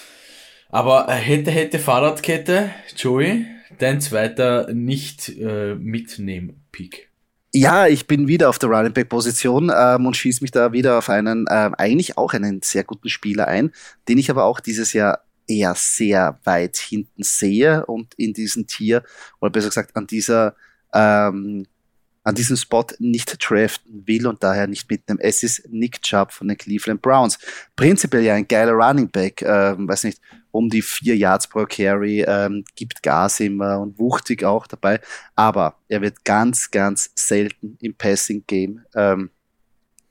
Aber hätte, hätte Fahrradkette, Joey, dein zweiter nicht äh, mitnehmen Pick. Ja, ich bin wieder auf der Running Back Position ähm, und schieße mich da wieder auf einen ähm, eigentlich auch einen sehr guten Spieler ein, den ich aber auch dieses Jahr eher sehr weit hinten sehe und in diesem Tier oder besser gesagt an dieser ähm, an diesem Spot nicht draften will und daher nicht mitnehmen. Es ist Nick Chubb von den Cleveland Browns. Prinzipiell ja ein geiler Running Back, ähm, weiß nicht, um die vier Yards pro Carry, ähm, gibt Gas immer und wuchtig auch dabei, aber er wird ganz, ganz selten im Passing Game ähm,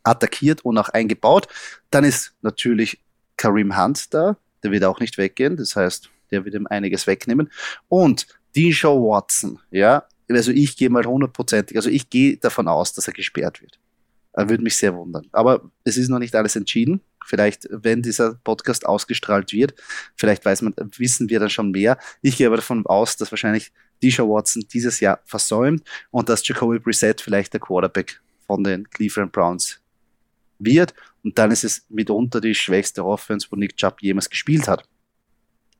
attackiert und auch eingebaut. Dann ist natürlich Kareem Hunt da, der wird auch nicht weggehen, das heißt, der wird ihm einiges wegnehmen. Und Dijon Watson, ja, also ich gehe mal hundertprozentig, also ich gehe davon aus, dass er gesperrt wird. Er würde mich sehr wundern. Aber es ist noch nicht alles entschieden. Vielleicht, wenn dieser Podcast ausgestrahlt wird, vielleicht weiß man, wissen wir dann schon mehr. Ich gehe aber davon aus, dass wahrscheinlich Disha Watson dieses Jahr versäumt und dass Jacoby Brissett vielleicht der Quarterback von den Cleveland Browns wird. Und dann ist es mitunter die schwächste Offense, wo Nick Chubb jemals gespielt hat.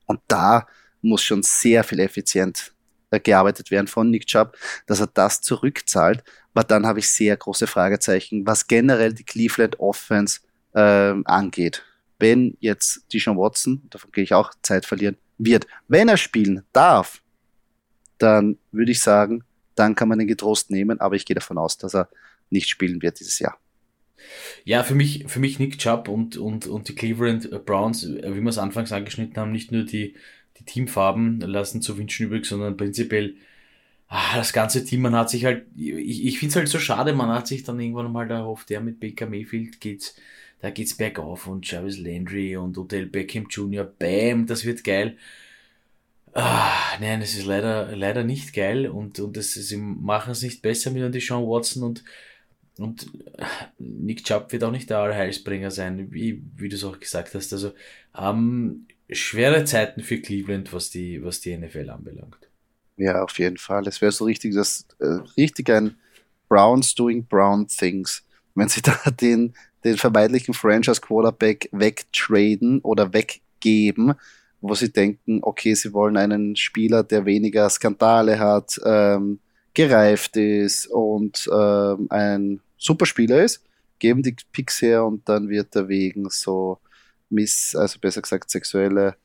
Und da muss schon sehr viel effizient gearbeitet werden von Nick Chubb, dass er das zurückzahlt. Aber dann habe ich sehr große Fragezeichen, was generell die Cleveland Offense äh, angeht. Wenn jetzt Deshaun Watson, davon gehe ich auch Zeit verlieren, wird, wenn er spielen darf, dann würde ich sagen, dann kann man den getrost nehmen, aber ich gehe davon aus, dass er nicht spielen wird dieses Jahr. Ja, für mich, für mich Nick Chubb und, und, und die Cleveland Browns, wie wir es anfangs angeschnitten haben, nicht nur die, die Teamfarben lassen zu wünschen übrig, sondern prinzipiell ah, das ganze Team, man hat sich halt, ich, ich finde es halt so schade, man hat sich dann irgendwann mal erhofft, der mit Baker Mayfield geht's, da geht's bergauf und Jarvis Landry und Odell Beckham Jr., bam, das wird geil. Ah, nein, es ist leider, leider nicht geil und, und das, sie machen es nicht besser mit die Sean Watson und, und Nick Chubb wird auch nicht der Allheilsbringer sein, wie, wie du es auch gesagt hast. Also ähm, schwere Zeiten für Cleveland, was die, was die NFL anbelangt. Ja, auf jeden Fall. Es wäre so richtig, das äh, richtig ein Browns doing Brown things. Wenn sie da den, den vermeintlichen Franchise Quarterback wegtraden oder weggeben, wo sie denken, okay, sie wollen einen Spieler, der weniger Skandale hat, ähm, gereift ist und ähm, ein Superspieler ist, geben die Picks her und dann wird er wegen so Miss, also besser gesagt sexuelle,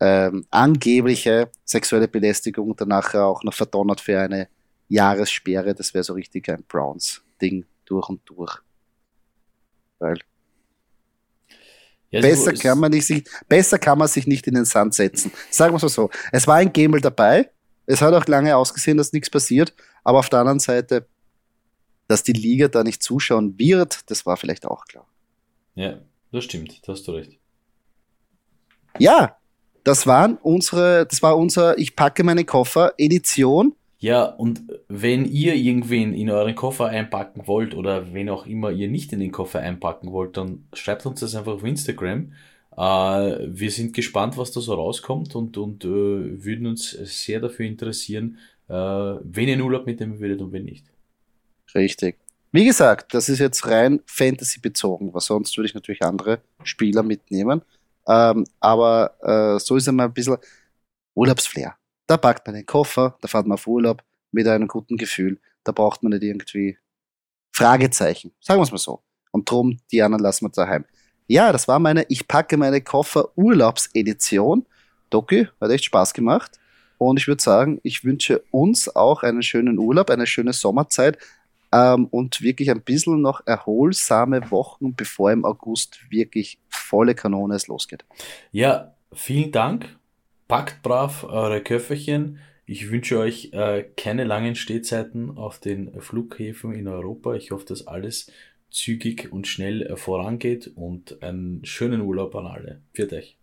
ähm, angebliche sexuelle Belästigung danach auch noch verdonnert für eine Jahressperre. Das wäre so richtig ein Browns-Ding durch und durch. Weil ja, besser, kann man nicht, besser kann man sich nicht in den Sand setzen. Sagen wir es so. Es war ein Gamel dabei. Es hat auch lange ausgesehen, dass nichts passiert. Aber auf der anderen Seite, dass die Liga da nicht zuschauen wird, das war vielleicht auch klar. Ja, das stimmt. Da hast du recht. Ja, das waren unsere, das war unser Ich packe meine Koffer Edition ja, und wenn ihr irgendwen in euren Koffer einpacken wollt oder wenn auch immer ihr nicht in den Koffer einpacken wollt, dann schreibt uns das einfach auf Instagram. Äh, wir sind gespannt, was da so rauskommt und, und äh, würden uns sehr dafür interessieren, äh, wenn ihr in Urlaub mitnehmen würdet und wenn nicht. Richtig. Wie gesagt, das ist jetzt rein Fantasy bezogen, weil sonst würde ich natürlich andere Spieler mitnehmen. Ähm, aber äh, so ist einmal ein bisschen Urlaubsflair. Da packt man den Koffer, da fährt man auf Urlaub mit einem guten Gefühl. Da braucht man nicht irgendwie Fragezeichen. Sagen wir es mal so. Und drum, die anderen lassen wir daheim. Ja, das war meine Ich packe meine Koffer Urlaubsedition. Doki, hat echt Spaß gemacht. Und ich würde sagen, ich wünsche uns auch einen schönen Urlaub, eine schöne Sommerzeit ähm, und wirklich ein bisschen noch erholsame Wochen, bevor im August wirklich volle Kanone es losgeht. Ja, vielen Dank Packt brav eure Köfferchen. Ich wünsche euch äh, keine langen Stehzeiten auf den Flughäfen in Europa. Ich hoffe, dass alles zügig und schnell äh, vorangeht und einen schönen Urlaub an alle. Viert euch.